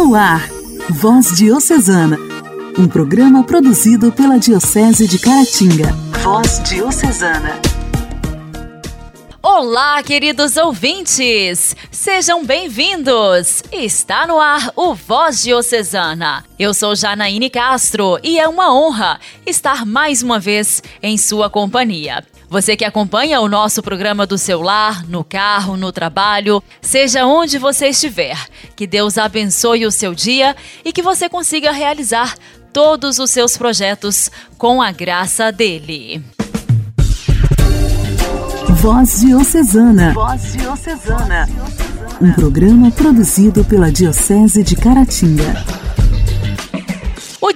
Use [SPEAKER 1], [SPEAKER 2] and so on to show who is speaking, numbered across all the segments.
[SPEAKER 1] No ar, Voz Diocesana, um programa produzido pela Diocese de Caratinga. Voz Diocesana.
[SPEAKER 2] Olá, queridos ouvintes! Sejam bem-vindos! Está no ar o Voz Diocesana. Eu sou Janaíne Castro e é uma honra estar mais uma vez em sua companhia. Você que acompanha o nosso programa do celular, no carro, no trabalho, seja onde você estiver, que Deus abençoe o seu dia e que você consiga realizar todos os seus projetos com a graça dele.
[SPEAKER 1] Voz Diocesana. Voz Diocesana. Um programa produzido pela Diocese de Caratinga.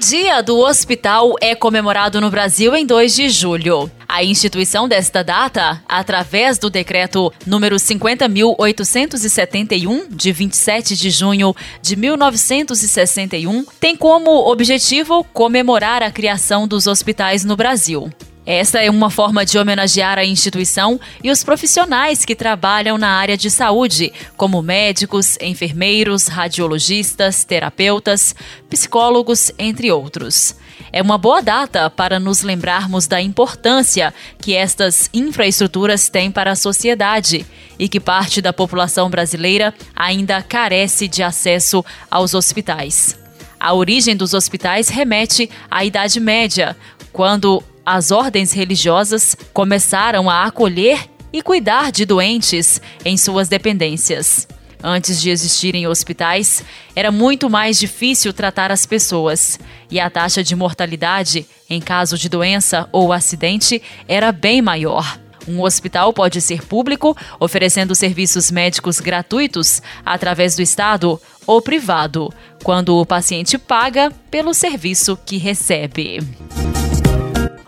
[SPEAKER 2] Dia do Hospital é comemorado no Brasil em 2 de julho. A instituição desta data, através do decreto número 50.871, de 27 de junho de 1961, tem como objetivo comemorar a criação dos hospitais no Brasil. Esta é uma forma de homenagear a instituição e os profissionais que trabalham na área de saúde, como médicos, enfermeiros, radiologistas, terapeutas, psicólogos, entre outros. É uma boa data para nos lembrarmos da importância que estas infraestruturas têm para a sociedade e que parte da população brasileira ainda carece de acesso aos hospitais. A origem dos hospitais remete à Idade Média, quando as ordens religiosas começaram a acolher e cuidar de doentes em suas dependências. Antes de existirem hospitais, era muito mais difícil tratar as pessoas e a taxa de mortalidade, em caso de doença ou acidente, era bem maior. Um hospital pode ser público, oferecendo serviços médicos gratuitos através do Estado ou privado, quando o paciente paga pelo serviço que recebe.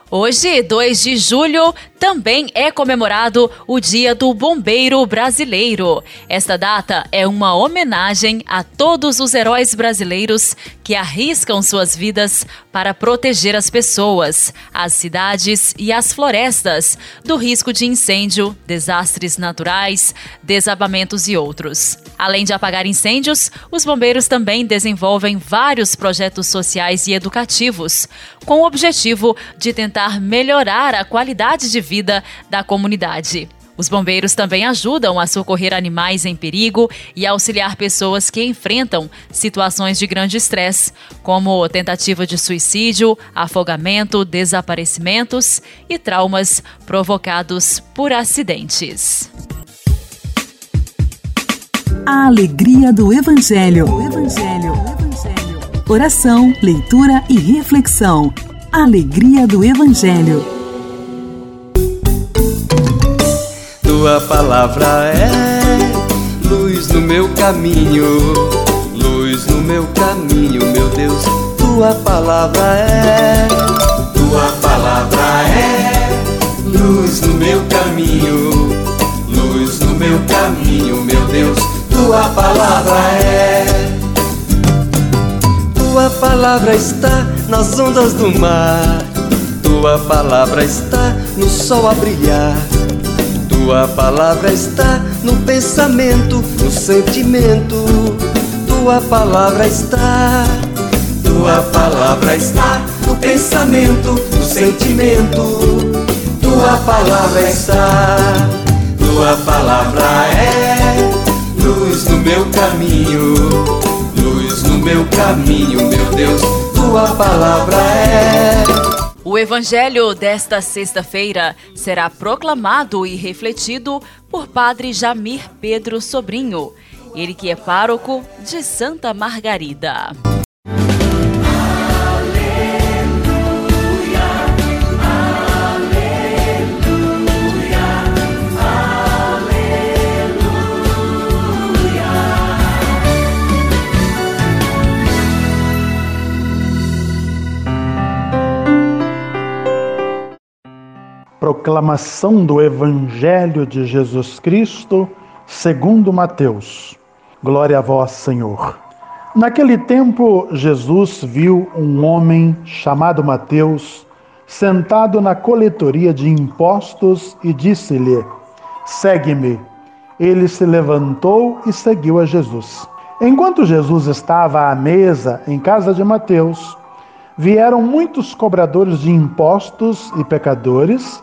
[SPEAKER 2] Hoje, 2 de julho, também é comemorado o Dia do Bombeiro Brasileiro. Esta data é uma homenagem a todos os heróis brasileiros que arriscam suas vidas para proteger as pessoas, as cidades e as florestas do risco de incêndio, desastres naturais, desabamentos e outros. Além de apagar incêndios, os bombeiros também desenvolvem vários projetos sociais e educativos, com o objetivo de tentar melhorar a qualidade de vida da comunidade. Os bombeiros também ajudam a socorrer animais em perigo e auxiliar pessoas que enfrentam situações de grande estresse, como tentativa de suicídio, afogamento, desaparecimentos e traumas provocados por acidentes.
[SPEAKER 1] A alegria do Evangelho. Evangelho. Oração, leitura e reflexão. Alegria do Evangelho.
[SPEAKER 3] Tua palavra é luz no meu caminho, luz no meu caminho, meu Deus. Tua palavra é, tua palavra é luz no meu caminho, luz no meu caminho, meu Deus tua palavra é. Tua palavra está nas ondas do mar. Tua palavra está no sol a brilhar. Tua palavra está no pensamento, no sentimento. Tua palavra está. Tua palavra está no pensamento, no sentimento. Tua palavra está. Tua palavra é luz no meu caminho, luz no meu caminho, meu Deus, tua palavra é.
[SPEAKER 2] O evangelho desta sexta-feira será proclamado e refletido por Padre Jamir Pedro Sobrinho, ele que é pároco de Santa Margarida.
[SPEAKER 4] Proclamação do Evangelho de Jesus Cristo, segundo Mateus. Glória a vós, Senhor. Naquele tempo, Jesus viu um homem chamado Mateus sentado na coletoria de impostos e disse-lhe: Segue-me. Ele se levantou e seguiu a Jesus. Enquanto Jesus estava à mesa em casa de Mateus, vieram muitos cobradores de impostos e pecadores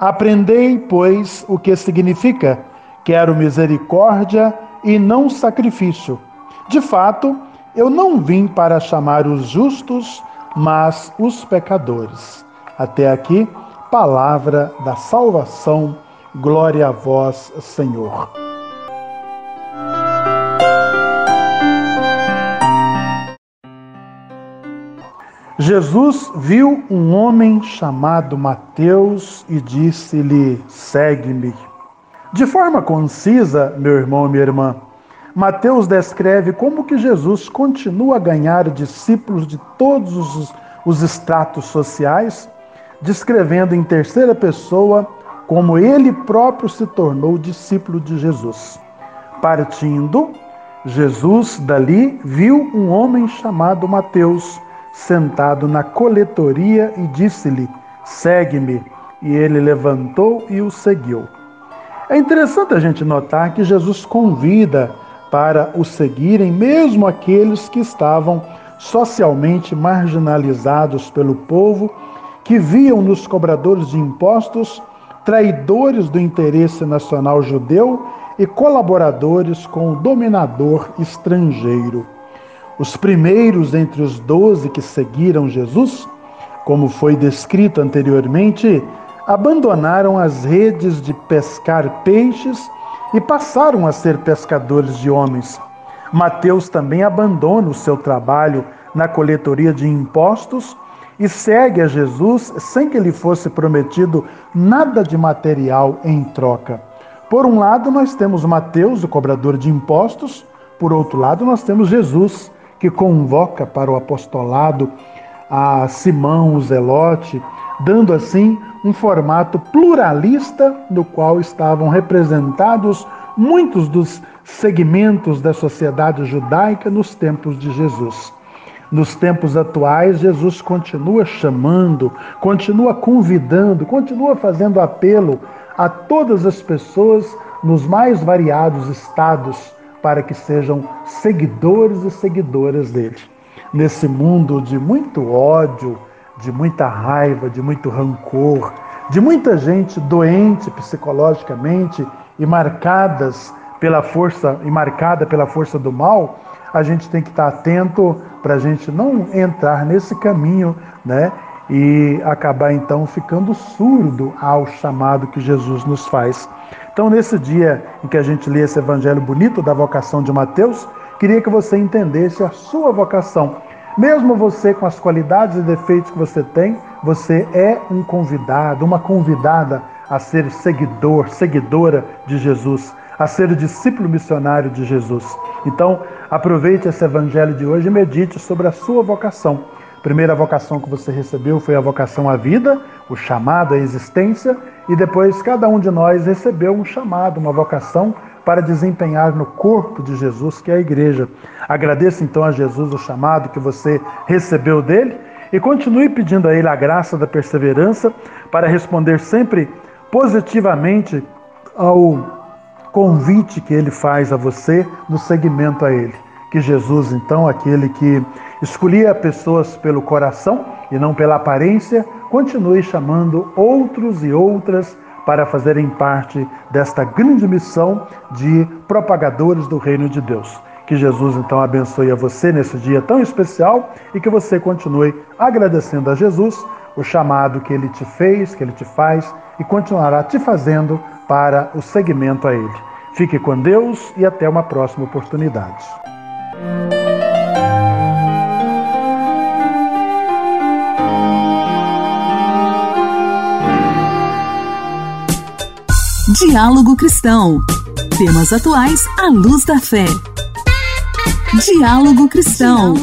[SPEAKER 4] Aprendei, pois, o que significa: quero misericórdia e não sacrifício. De fato, eu não vim para chamar os justos, mas os pecadores. Até aqui, palavra da salvação. Glória a vós, Senhor. Jesus viu um homem chamado Mateus e disse-lhe: Segue-me. De forma concisa, meu irmão e minha irmã, Mateus descreve como que Jesus continua a ganhar discípulos de todos os, os estratos sociais, descrevendo em terceira pessoa como ele próprio se tornou discípulo de Jesus. Partindo, Jesus dali viu um homem chamado Mateus sentado na coletoria e disse-lhe: Segue-me. E ele levantou e o seguiu. É interessante a gente notar que Jesus convida para o seguirem mesmo aqueles que estavam socialmente marginalizados pelo povo, que viam nos cobradores de impostos traidores do interesse nacional judeu e colaboradores com o dominador estrangeiro. Os primeiros entre os doze que seguiram Jesus, como foi descrito anteriormente, abandonaram as redes de pescar peixes e passaram a ser pescadores de homens. Mateus também abandona o seu trabalho na coletoria de impostos e segue a Jesus sem que lhe fosse prometido nada de material em troca. Por um lado, nós temos Mateus, o cobrador de impostos, por outro lado, nós temos Jesus, que convoca para o apostolado a Simão, o Zelote, dando assim um formato pluralista no qual estavam representados muitos dos segmentos da sociedade judaica nos tempos de Jesus. Nos tempos atuais, Jesus continua chamando, continua convidando, continua fazendo apelo a todas as pessoas nos mais variados estados para que sejam seguidores e seguidoras dele. Nesse mundo de muito ódio, de muita raiva, de muito rancor, de muita gente doente psicologicamente e marcadas pela força e marcada pela força do mal, a gente tem que estar atento para a gente não entrar nesse caminho, né? E acabar então ficando surdo ao chamado que Jesus nos faz. Então, nesse dia em que a gente lê esse evangelho bonito da vocação de Mateus, queria que você entendesse a sua vocação. Mesmo você com as qualidades e defeitos que você tem, você é um convidado, uma convidada a ser seguidor, seguidora de Jesus, a ser discípulo missionário de Jesus. Então, aproveite esse evangelho de hoje e medite sobre a sua vocação. Primeira vocação que você recebeu foi a vocação à vida, o chamado à existência, e depois cada um de nós recebeu um chamado, uma vocação para desempenhar no corpo de Jesus, que é a igreja. Agradeça então a Jesus o chamado que você recebeu dele e continue pedindo a ele a graça da perseverança para responder sempre positivamente ao convite que ele faz a você no seguimento a ele. Que Jesus, então, aquele que escolhia pessoas pelo coração e não pela aparência, continue chamando outros e outras para fazerem parte desta grande missão de propagadores do reino de Deus. Que Jesus então abençoe a você nesse dia tão especial e que você continue agradecendo a Jesus o chamado que ele te fez, que ele te faz e continuará te fazendo para o seguimento a ele. Fique com Deus e até uma próxima oportunidade.
[SPEAKER 1] Diálogo Cristão. Temas atuais à luz da fé. Diálogo Cristão.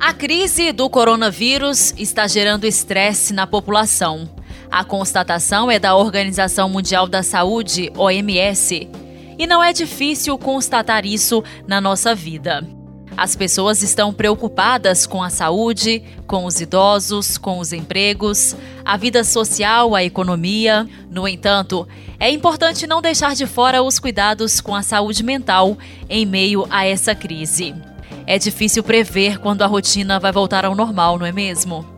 [SPEAKER 1] A
[SPEAKER 2] crise do coronavírus está gerando estresse na população. A constatação é da Organização Mundial da Saúde, OMS. E não é difícil constatar isso na nossa vida. As pessoas estão preocupadas com a saúde, com os idosos, com os empregos, a vida social, a economia. No entanto, é importante não deixar de fora os cuidados com a saúde mental em meio a essa crise. É difícil prever quando a rotina vai voltar ao normal, não é mesmo?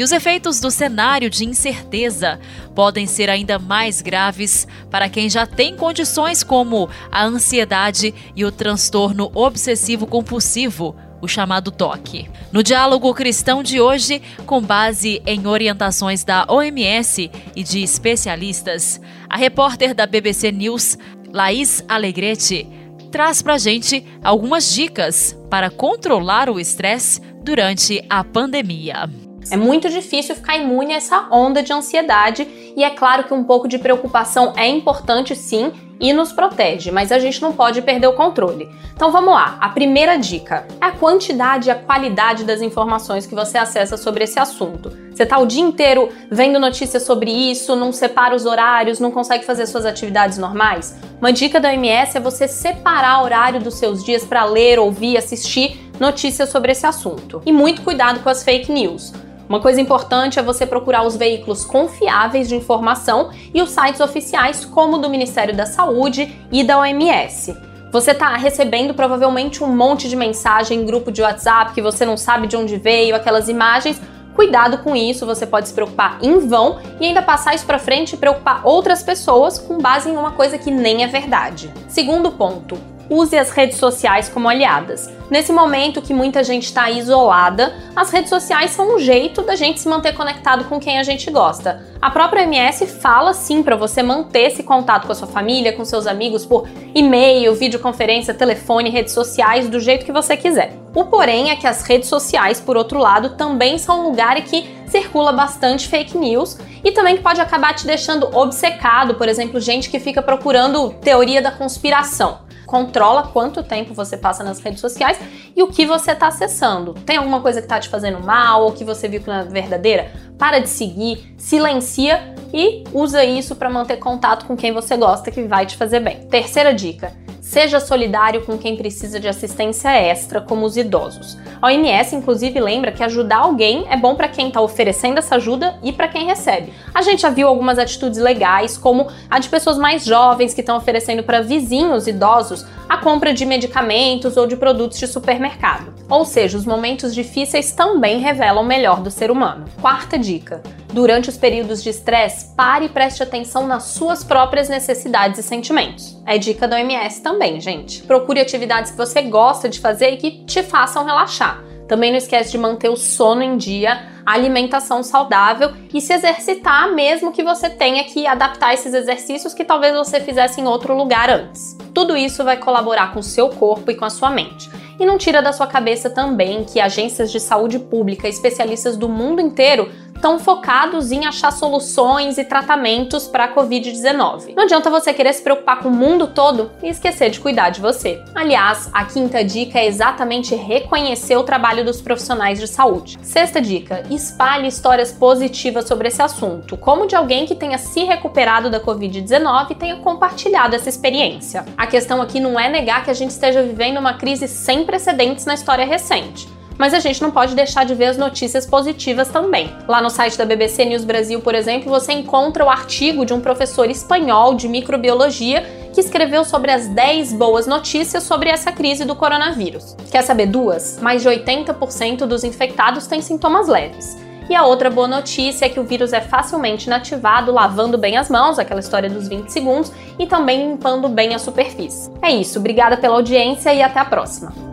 [SPEAKER 2] E os efeitos do cenário de incerteza podem ser ainda mais graves para quem já tem condições como a ansiedade e o transtorno obsessivo-compulsivo, o chamado TOC. No diálogo cristão de hoje, com base em orientações da OMS e de especialistas, a repórter da BBC News, Laís Alegrete, traz pra gente algumas dicas para controlar o estresse durante a pandemia.
[SPEAKER 5] É muito difícil ficar imune a essa onda de ansiedade e é claro que um pouco de preocupação é importante sim e nos protege, mas a gente não pode perder o controle. Então vamos lá. A primeira dica é a quantidade e a qualidade das informações que você acessa sobre esse assunto. Você tá o dia inteiro vendo notícias sobre isso, não separa os horários, não consegue fazer suas atividades normais? Uma dica da OMS é você separar o horário dos seus dias para ler, ouvir, assistir notícias sobre esse assunto. E muito cuidado com as fake news. Uma coisa importante é você procurar os veículos confiáveis de informação e os sites oficiais, como o do Ministério da Saúde e da OMS. Você está recebendo provavelmente um monte de mensagem em grupo de WhatsApp que você não sabe de onde veio, aquelas imagens. Cuidado com isso, você pode se preocupar em vão e ainda passar isso para frente e preocupar outras pessoas com base em uma coisa que nem é verdade. Segundo ponto, use as redes sociais como aliadas. Nesse momento que muita gente está isolada, as redes sociais são um jeito da gente se manter conectado com quem a gente gosta. A própria MS fala sim para você manter esse contato com a sua família, com seus amigos por e-mail, videoconferência, telefone, redes sociais, do jeito que você quiser. O porém é que as redes sociais, por outro lado, também são um lugar em que circula bastante fake news e também que pode acabar te deixando obcecado, por exemplo, gente que fica procurando teoria da conspiração controla quanto tempo você passa nas redes sociais e o que você está acessando. Tem alguma coisa que está te fazendo mal ou que você viu que não é verdadeira? Para de seguir, silencia e usa isso para manter contato com quem você gosta que vai te fazer bem. Terceira dica: Seja solidário com quem precisa de assistência extra, como os idosos. A OMS, inclusive, lembra que ajudar alguém é bom para quem está oferecendo essa ajuda e para quem recebe. A gente já viu algumas atitudes legais, como a de pessoas mais jovens que estão oferecendo para vizinhos idosos a compra de medicamentos ou de produtos de supermercado. Ou seja, os momentos difíceis também revelam o melhor do ser humano. Quarta dica: Durante os períodos de estresse, pare e preste atenção nas suas próprias necessidades e sentimentos. É dica da OMS também, gente. Procure atividades que você gosta de fazer e que te façam relaxar. Também não esquece de manter o sono em dia, alimentação saudável e se exercitar, mesmo que você tenha que adaptar esses exercícios que talvez você fizesse em outro lugar antes. Tudo isso vai colaborar com o seu corpo e com a sua mente. E não tira da sua cabeça também que agências de saúde pública, especialistas do mundo inteiro, estão focados em achar soluções e tratamentos para a Covid-19. Não adianta você querer se preocupar com o mundo todo e esquecer de cuidar de você. Aliás, a quinta dica é exatamente reconhecer o trabalho dos profissionais de saúde. Sexta dica: espalhe histórias positivas sobre esse assunto, como de alguém que tenha se recuperado da Covid-19 e tenha compartilhado essa experiência. A questão aqui não é negar que a gente esteja vivendo uma crise sem precedentes na história recente mas a gente não pode deixar de ver as notícias positivas também. Lá no site da BBC News Brasil, por exemplo, você encontra o artigo de um professor espanhol de microbiologia que escreveu sobre as 10 boas notícias sobre essa crise do coronavírus. Quer saber duas? Mais de 80% dos infectados têm sintomas leves. E a outra boa notícia é que o vírus é facilmente inativado lavando bem as mãos, aquela história dos 20 segundos, e também limpando bem a superfície. É isso, obrigada pela audiência e até a próxima.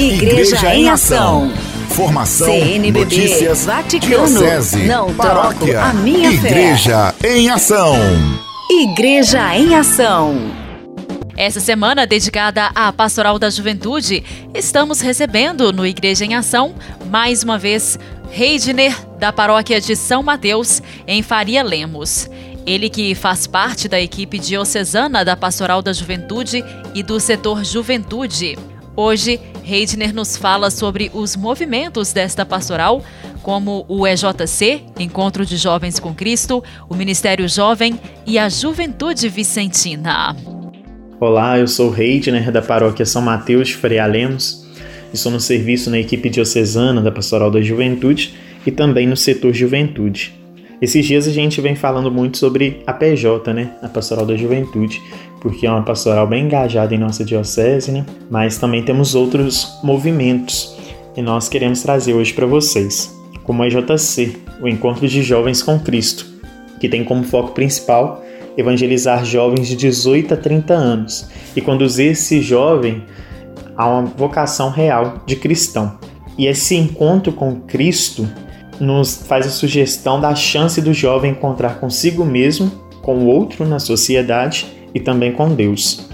[SPEAKER 1] Igreja, Igreja em Ação.
[SPEAKER 6] Formação,
[SPEAKER 1] CNBB,
[SPEAKER 6] notícias,
[SPEAKER 1] Vaticano,
[SPEAKER 6] diocese,
[SPEAKER 1] não
[SPEAKER 6] paróquia,
[SPEAKER 1] troco a minha
[SPEAKER 6] Igreja
[SPEAKER 1] fé.
[SPEAKER 6] em Ação.
[SPEAKER 1] Igreja em Ação.
[SPEAKER 2] Essa semana dedicada à Pastoral da Juventude, estamos recebendo no Igreja em Ação, mais uma vez, Reidner, da paróquia de São Mateus, em Faria Lemos. Ele que faz parte da equipe diocesana da Pastoral da Juventude e do setor Juventude. Hoje, Reidner nos fala sobre os movimentos desta pastoral, como o EJC, Encontro de Jovens com Cristo, o Ministério Jovem e a Juventude Vicentina.
[SPEAKER 6] Olá, eu sou Reidner da Paróquia São Mateus de Freia Lemos. Estou no serviço na equipe diocesana da Pastoral da Juventude e também no setor Juventude. Esses dias a gente vem falando muito sobre a PJ, né? A Pastoral da Juventude, porque é uma pastoral bem engajada em nossa diocese, né? Mas também temos outros movimentos e nós queremos trazer hoje para vocês, como a EJC, o Encontro de Jovens com Cristo, que tem como foco principal evangelizar jovens de 18 a 30 anos e conduzir esse jovem a uma vocação real de cristão. E esse encontro com Cristo nos faz a sugestão da chance do jovem encontrar consigo mesmo, com o outro na sociedade e também com Deus.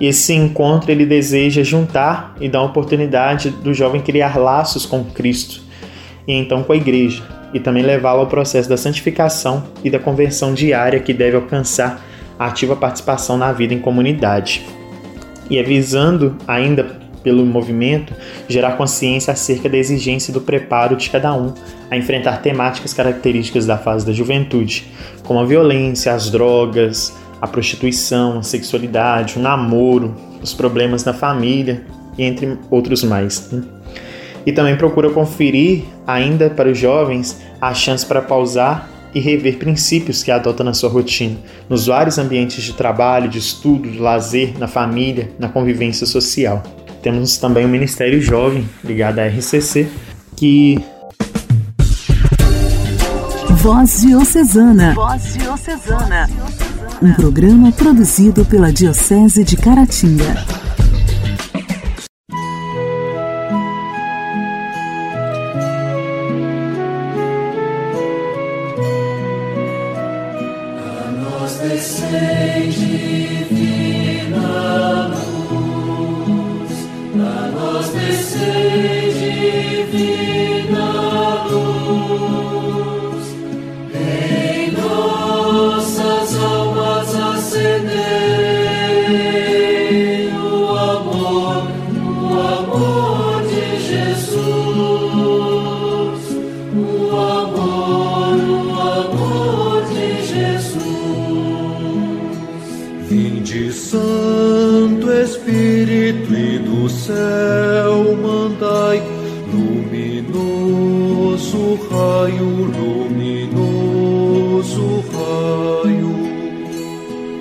[SPEAKER 6] E esse encontro ele deseja juntar e dar a oportunidade do jovem criar laços com Cristo e então com a igreja, e também levá-lo ao processo da santificação e da conversão diária que deve alcançar a ativa participação na vida em comunidade. E é visando ainda pelo movimento, gerar consciência acerca da exigência do preparo de cada um a enfrentar temáticas características da fase da juventude, como a violência, as drogas, a prostituição, a sexualidade, o namoro, os problemas na família e entre outros mais. Né? E também procura conferir, ainda para os jovens, a chance para pausar e rever princípios que adota na sua rotina, nos vários ambientes de trabalho, de estudo, de lazer, na família, na convivência social. Temos também o Ministério Jovem, ligado à RCC, que.
[SPEAKER 1] Voz Diocesana. Voz Diocesana. Um programa produzido pela Diocese de Caratinga. Espírito e do céu mandai luminoso raio, luminoso raio.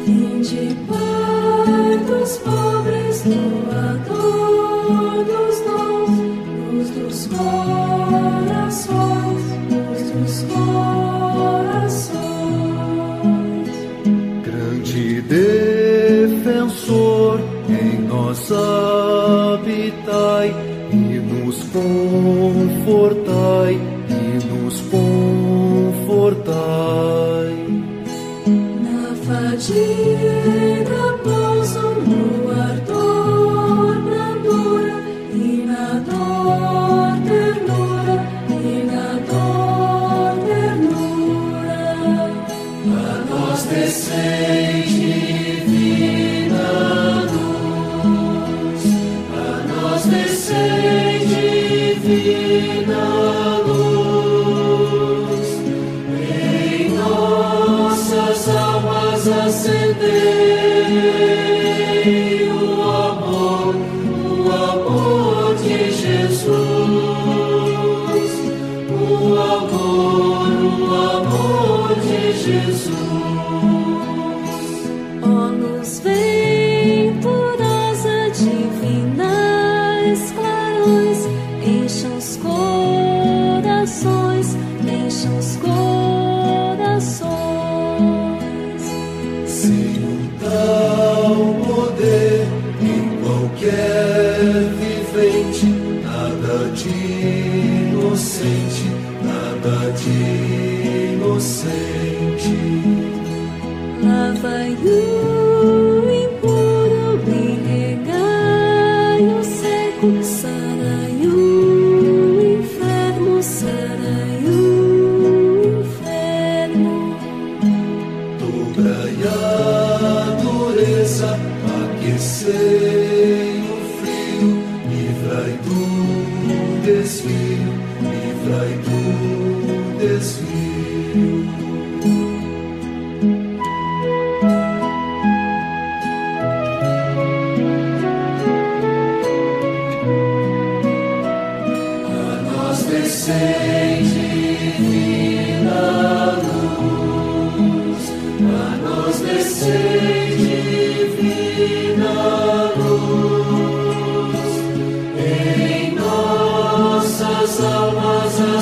[SPEAKER 7] Vinde para os dureza, aquecei o frio, livrai
[SPEAKER 1] Nossa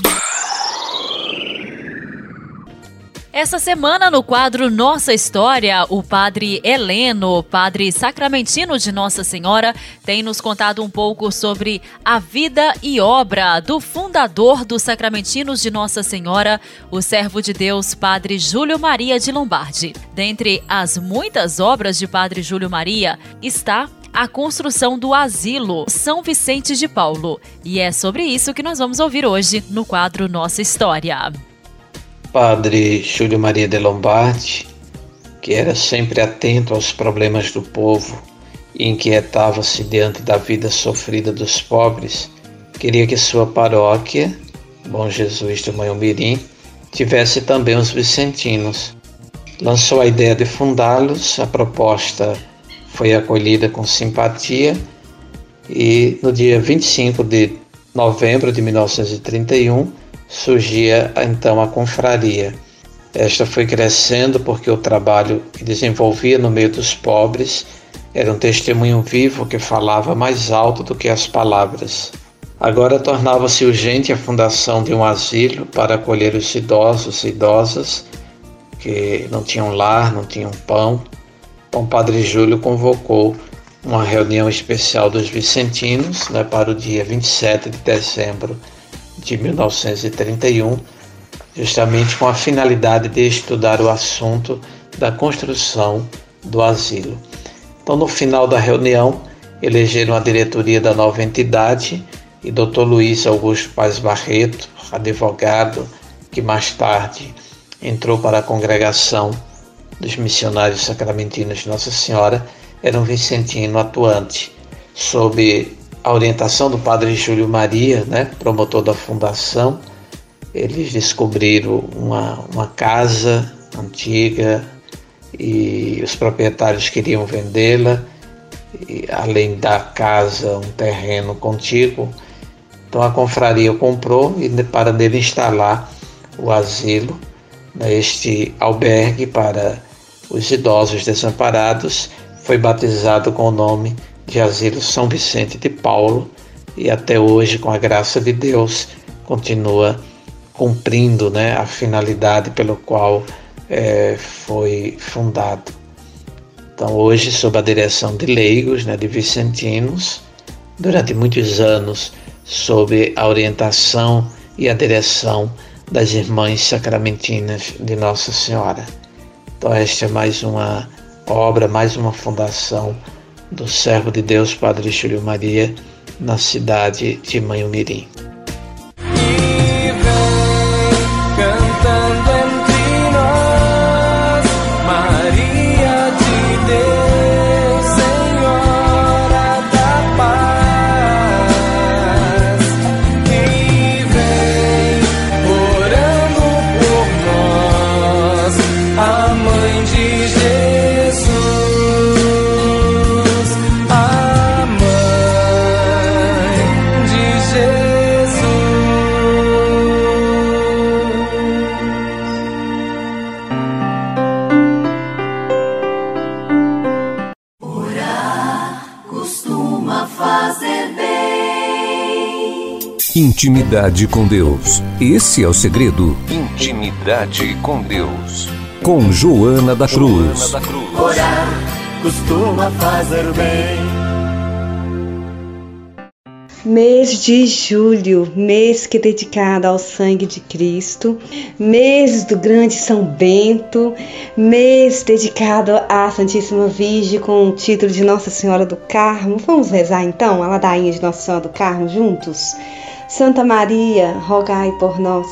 [SPEAKER 2] Essa semana, no quadro Nossa História, o padre Heleno, padre sacramentino de Nossa Senhora, tem nos contado um pouco sobre a vida e obra do fundador dos Sacramentinos de Nossa Senhora, o servo de Deus, padre Júlio Maria de Lombardi. Dentre as muitas obras de padre Júlio Maria está a construção do asilo São Vicente de Paulo. E é sobre isso que nós vamos ouvir hoje no quadro Nossa História.
[SPEAKER 8] Padre Júlio Maria de Lombardi, que era sempre atento aos problemas do povo e inquietava-se diante da vida sofrida dos pobres, queria que sua paróquia, Bom Jesus do Manhumirim, tivesse também os vicentinos. Lançou a ideia de fundá-los, a proposta foi acolhida com simpatia e no dia 25 de novembro de 1931 surgia então a confraria. Esta foi crescendo porque o trabalho que desenvolvia no meio dos pobres era um testemunho vivo que falava mais alto do que as palavras. Agora tornava-se urgente a fundação de um asilo para acolher os idosos e idosas que não tinham lar, não tinham pão. Então, Padre Júlio convocou uma reunião especial dos vicentinos né, para o dia 27 de dezembro de 1931, justamente com a finalidade de estudar o assunto da construção do asilo. Então, no final da reunião, elegeram a diretoria da nova entidade e Dr. Luiz Augusto Paz Barreto, advogado, que mais tarde entrou para a congregação dos missionários sacramentinos de Nossa Senhora, era um vicentino atuante, sob a orientação do padre Júlio Maria, né, promotor da fundação, eles descobriram uma, uma casa antiga e os proprietários queriam vendê-la, além da casa, um terreno contíguo. Então a confraria comprou e para nele instalar o asilo, né, este albergue para os idosos desamparados, foi batizado com o nome de Asilo São Vicente de Paulo e até hoje, com a graça de Deus, continua cumprindo né, a finalidade pelo qual é, foi fundado. Então, hoje, sob a direção de leigos, né, de vicentinos, durante muitos anos, sob a orientação e a direção das irmãs sacramentinas de Nossa Senhora. Então, esta é mais uma obra, mais uma fundação do servo de Deus, Padre Júlio Maria, na cidade de Manhumirim.
[SPEAKER 9] Intimidade com Deus. Esse é o segredo. Intimidade com Deus. Com Joana da Cruz. Joana da Cruz. Orar costuma
[SPEAKER 10] fazer bem. Mês de julho, mês que é dedicado ao sangue de Cristo, mês do grande São Bento, mês dedicado à Santíssima Virgem com o título de Nossa Senhora do Carmo. Vamos rezar então a ladainha de Nossa Senhora do Carmo juntos? Santa Maria, rogai por nós.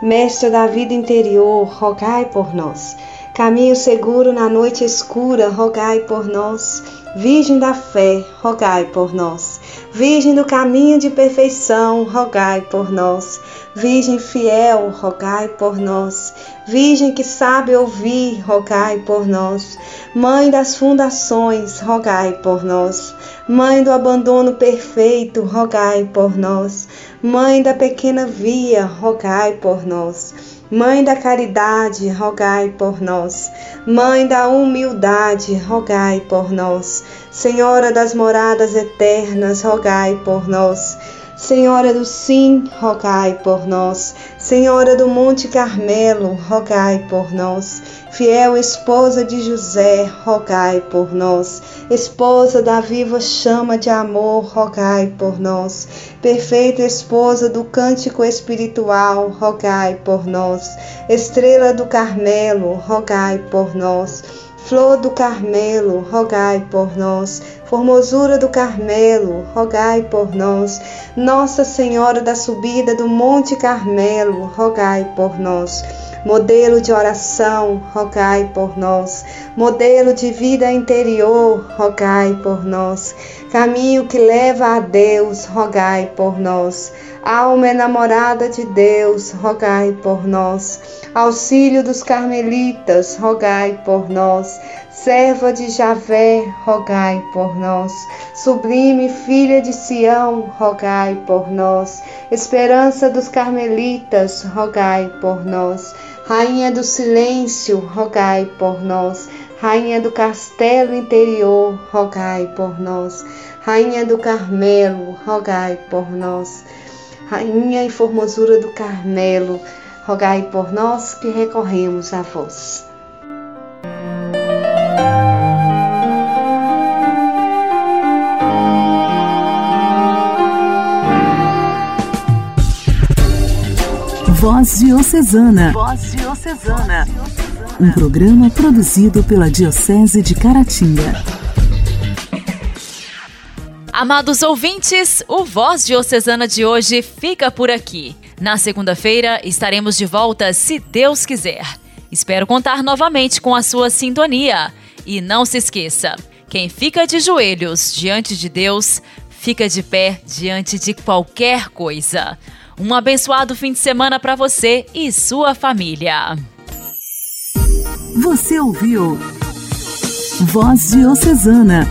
[SPEAKER 10] Mestra da vida interior, rogai por nós. Caminho seguro na noite escura, rogai por nós. Virgem da fé, rogai por nós. Virgem do caminho de perfeição, rogai por nós. Virgem fiel, rogai por nós. Virgem que sabe ouvir, rogai por nós. Mãe das fundações, rogai por nós. Mãe do abandono perfeito, rogai por nós. Mãe da pequena via, rogai por nós. Mãe da caridade, rogai por nós. Mãe da humildade, rogai por nós. Senhora das moradas eternas, rogai por nós. Senhora do Sim, rogai por nós. Senhora do Monte Carmelo, rogai por nós. Fiel esposa de José, rogai por nós. Esposa da viva chama de amor, rogai por nós. Perfeita esposa do cântico espiritual, rogai por nós. Estrela do Carmelo, rogai por nós. Flor do Carmelo, rogai por nós. Formosura do Carmelo, rogai por nós. Nossa Senhora da subida do Monte Carmelo, rogai por nós. Modelo de oração, rogai por nós. Modelo de vida interior, rogai por nós. Caminho que leva a Deus, rogai por nós. Alma enamorada de Deus, rogai por nós. Auxílio dos carmelitas, rogai por nós. Serva de Javé, rogai por nós. Sublime filha de Sião, rogai por nós. Esperança dos carmelitas, rogai por nós. Rainha do silêncio, rogai por nós. Rainha do castelo interior, rogai por nós. Rainha do Carmelo, rogai por nós. Rainha e formosura do Carmelo, rogai por nós que recorremos a vós.
[SPEAKER 1] Voz Diocesana. Voz Diocesana. Um programa produzido pela Diocese de Caratinga.
[SPEAKER 2] Amados ouvintes, o Voz Diocesana de hoje fica por aqui. Na segunda-feira estaremos de volta, se Deus quiser. Espero contar novamente com a sua sintonia. E não se esqueça: quem fica de joelhos diante de Deus, fica de pé diante de qualquer coisa. Um abençoado fim de semana para você e sua família.
[SPEAKER 1] Você ouviu Voz Diocesana,